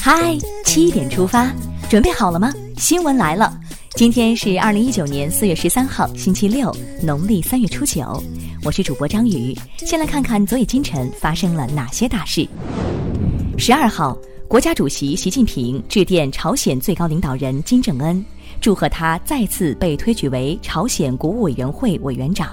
嗨，七点出发，准备好了吗？新闻来了，今天是二零一九年四月十三号，星期六，农历三月初九。我是主播张宇，先来看看昨夜今晨发生了哪些大事。十二号，国家主席习近平致电朝鲜最高领导人金正恩，祝贺他再次被推举为朝鲜国务委员会委员长。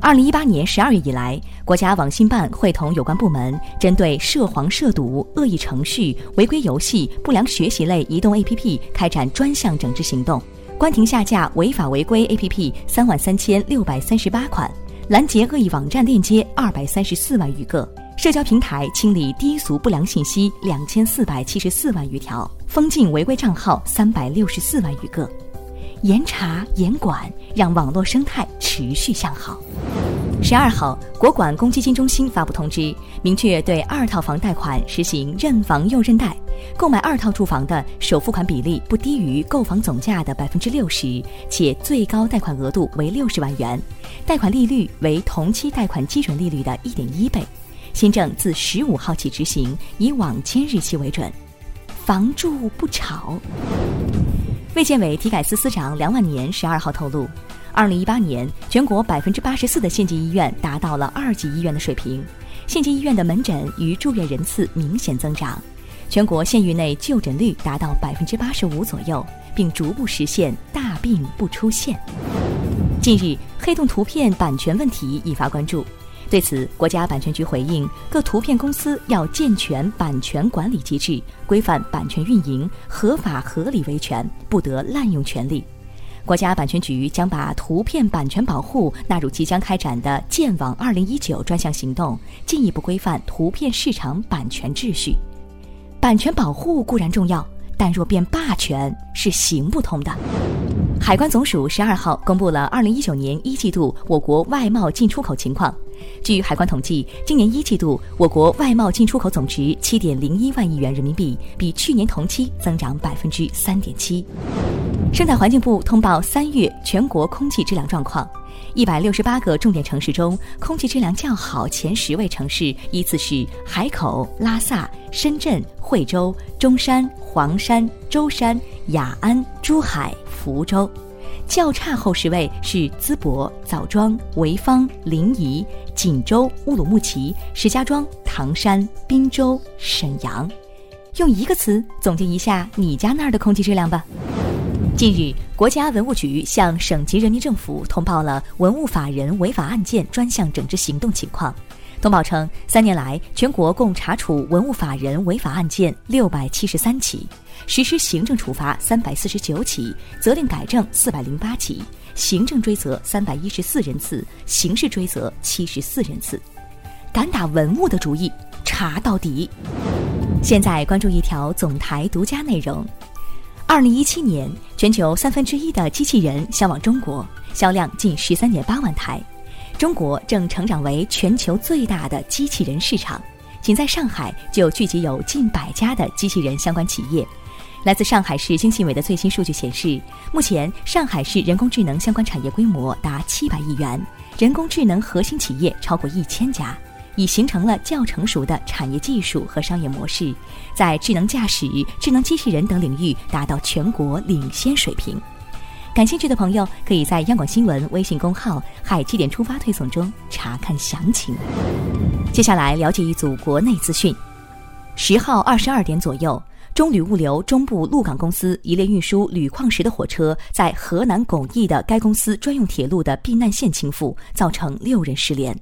二零一八年十二月以来，国家网信办会同有关部门，针对涉黄涉赌、恶意程序、违规游戏、不良学习类移动 APP 开展专项整治行动，关停下架违法违规 APP 三万三千六百三十八款，拦截恶意网站链接二百三十四万余个，社交平台清理低俗不良信息两千四百七十四万余条，封禁违规账号三百六十四万余个。严查严管，让网络生态持续向好。十二号，国管公积金中心发布通知，明确对二套房贷款实行认房又认贷，购买二套住房的首付款比例不低于购房总价的百分之六十，且最高贷款额度为六十万元，贷款利率为同期贷款基准利率的一点一倍。新政自十五号起执行，以网签日期为准。房住不炒。卫健委体改司司长梁万年十二号透露，二零一八年全国百分之八十四的县级医院达到了二级医院的水平，县级医院的门诊与住院人次明显增长，全国县域内就诊率达到百分之八十五左右，并逐步实现大病不出县。近日，黑洞图片版权问题引发关注。对此，国家版权局回应，各图片公司要健全版权管理机制，规范版权运营，合法合理维权，不得滥用权利。国家版权局将把图片版权保护纳入即将开展的“建网二零一九”专项行动，进一步规范图片市场版权秩序。版权保护固然重要，但若变霸权是行不通的。海关总署十二号公布了二零一九年一季度我国外贸进出口情况。据海关统计，今年一季度我国外贸进出口总值七点零一万亿元人民币，比去年同期增长百分之三点七。生态环境部通报三月全国空气质量状况，一百六十八个重点城市中，空气质量较好前十位城市依次是海口、拉萨、深圳、惠州、中山、黄山、舟山、雅安、珠海、福州。较差后十位是淄博、枣庄、潍坊、临沂、锦州、乌鲁木齐、石家庄、唐山、滨州、沈阳。用一个词总结一下你家那儿的空气质量吧。近日，国家文物局向省级人民政府通报了文物法人违法案件专项整治行动情况。通报称，三年来，全国共查处文物法人违法案件六百七十三起，实施行政处罚三百四十九起，责令改正四百零八起，行政追责三百一十四人次，刑事追责七十四人次。敢打文物的主意，查到底。现在关注一条总台独家内容：二零一七年，全球三分之一的机器人销往中国，销量近十三点八万台。中国正成长为全球最大的机器人市场，仅在上海就聚集有近百家的机器人相关企业。来自上海市经信委的最新数据显示，目前上海市人工智能相关产业规模达七百亿元，人工智能核心企业超过一千家，已形成了较成熟的产业技术和商业模式，在智能驾驶、智能机器人等领域达到全国领先水平。感兴趣的朋友可以在央广新闻微信公号“海七点出发”推送中查看详情。接下来了解一组国内资讯：十号二十二点左右，中铝物流中部鹿港公司一列运输铝矿石的火车在河南巩义的该公司专用铁路的避难线倾覆，造成六人失联。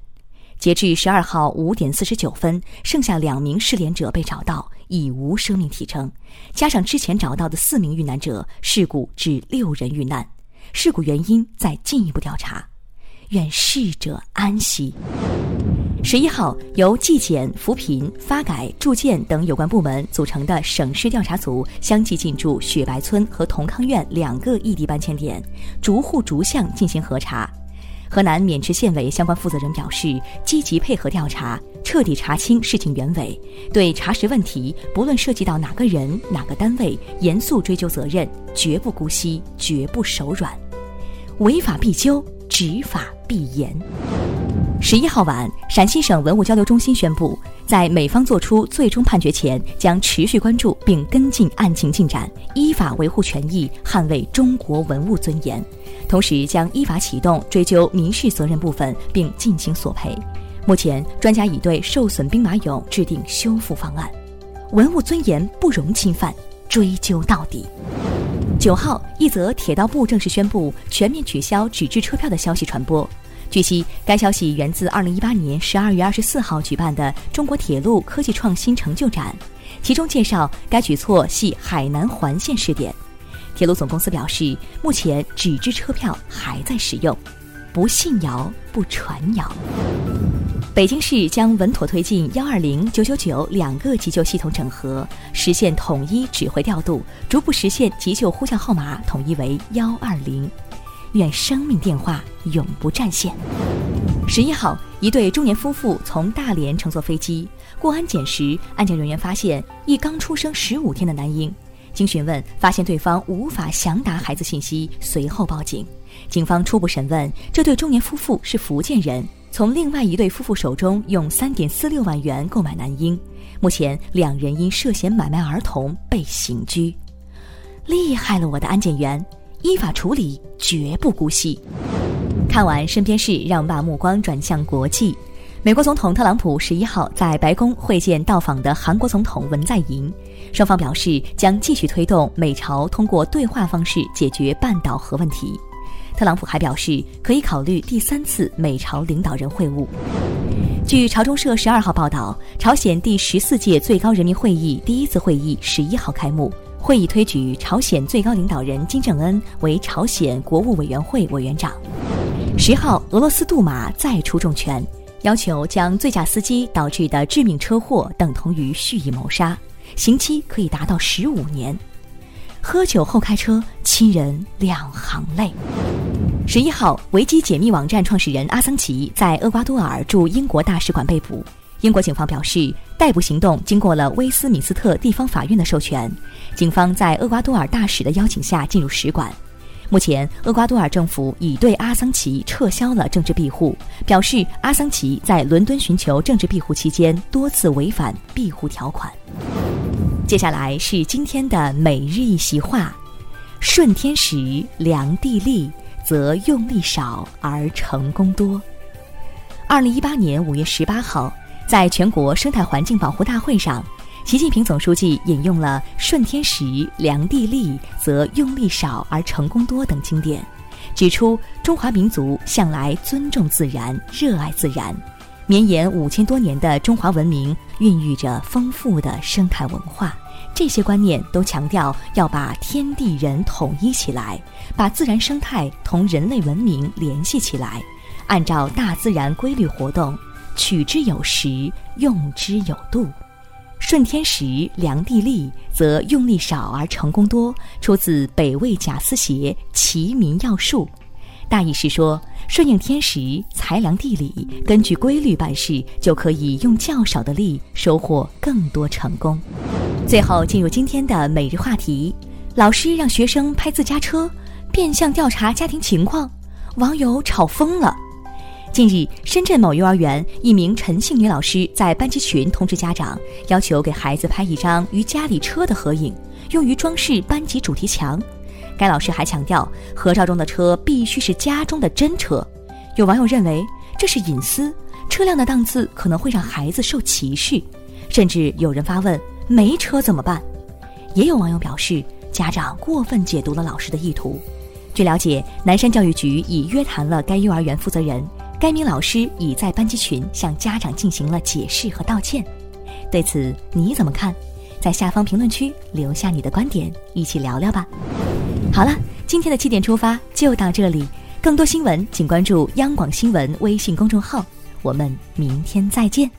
截至十二号五点四十九分，剩下两名失联者被找到。已无生命体征，加上之前找到的四名遇难者，事故致六人遇难，事故原因在进一步调查，愿逝者安息。十一号，由纪检、扶贫、发改、住建等有关部门组成的省市调查组相继进驻雪白村和同康苑两个异地搬迁点，逐户逐项进行核查。河南渑池县委相关负责人表示，积极配合调查，彻底查清事情原委，对查实问题，不论涉及到哪个人、哪个单位，严肃追究责任，绝不姑息，绝不手软，违法必究，执法必严。十一号晚，陕西省文物交流中心宣布，在美方作出最终判决前，将持续关注并跟进案情进展，依法维护权益，捍卫中国文物尊严。同时，将依法启动追究民事责任部分，并进行索赔。目前，专家已对受损兵马俑制定修复方案。文物尊严不容侵犯，追究到底。九号，一则铁道部正式宣布全面取消纸质车票的消息传播。据悉，该消息源自2018年12月24号举办的中国铁路科技创新成就展，其中介绍该举措系海南环线试点。铁路总公司表示，目前纸质车票还在使用，不信谣不传谣。北京市将稳妥推进幺二零、九九九两个急救系统整合，实现统一指挥调度，逐步实现急救呼叫号码统一为幺二零。愿生命电话永不占线。十一号，一对中年夫妇从大连乘坐飞机过安检时，安检人员发现一刚出生十五天的男婴。经询问，发现对方无法详答孩子信息，随后报警。警方初步审问，这对中年夫妇是福建人，从另外一对夫妇手中用三点四六万元购买男婴。目前，两人因涉嫌买卖儿童被刑拘。厉害了，我的安检员！依法处理，绝不姑息。看完身边事，让我们把目光转向国际。美国总统特朗普十一号在白宫会见到访的韩国总统文在寅，双方表示将继续推动美朝通过对话方式解决半岛核问题。特朗普还表示可以考虑第三次美朝领导人会晤。据朝中社十二号报道，朝鲜第十四届最高人民会议第一次会议十一号开幕。会议推举朝鲜最高领导人金正恩为朝鲜国务委员会委员长。十号，俄罗斯杜马再出重拳，要求将醉驾司机导致的致命车祸等同于蓄意谋杀，刑期可以达到十五年。喝酒后开车，亲人两行泪。十一号，维基解密网站创始人阿桑奇在厄瓜多尔驻英国大使馆被捕。英国警方表示，逮捕行动经过了威斯敏斯特地方法院的授权。警方在厄瓜多尔大使的邀请下进入使馆。目前，厄瓜多尔政府已对阿桑奇撤销了政治庇护，表示阿桑奇在伦敦寻求政治庇护期间多次违反庇护条款。接下来是今天的每日一席话：顺天时，量地利，则用力少而成功多。二零一八年五月十八号。在全国生态环境保护大会上，习近平总书记引用了“顺天时，量地利，则用力少而成功多”等经典，指出中华民族向来尊重自然、热爱自然，绵延五千多年的中华文明孕育着丰富的生态文化。这些观念都强调要把天地人统一起来，把自然生态同人类文明联系起来，按照大自然规律活动。取之有时，用之有度。顺天时，量地利，则用力少而成功多。出自北魏贾思勰《齐民要术》，大意是说，顺应天时，裁量地理，根据规律办事，就可以用较少的力收获更多成功。最后进入今天的每日话题：老师让学生拍自家车，变相调查家庭情况，网友吵疯了。近日，深圳某幼儿园一名陈姓女老师在班级群通知家长，要求给孩子拍一张与家里车的合影，用于装饰班级主题墙。该老师还强调，合照中的车必须是家中的真车。有网友认为这是隐私，车辆的档次可能会让孩子受歧视，甚至有人发问：没车怎么办？也有网友表示，家长过分解读了老师的意图。据了解，南山教育局已约谈了该幼儿园负责人。该名老师已在班级群向家长进行了解释和道歉，对此你怎么看？在下方评论区留下你的观点，一起聊聊吧。好了，今天的七点出发就到这里，更多新闻请关注央广新闻微信公众号，我们明天再见。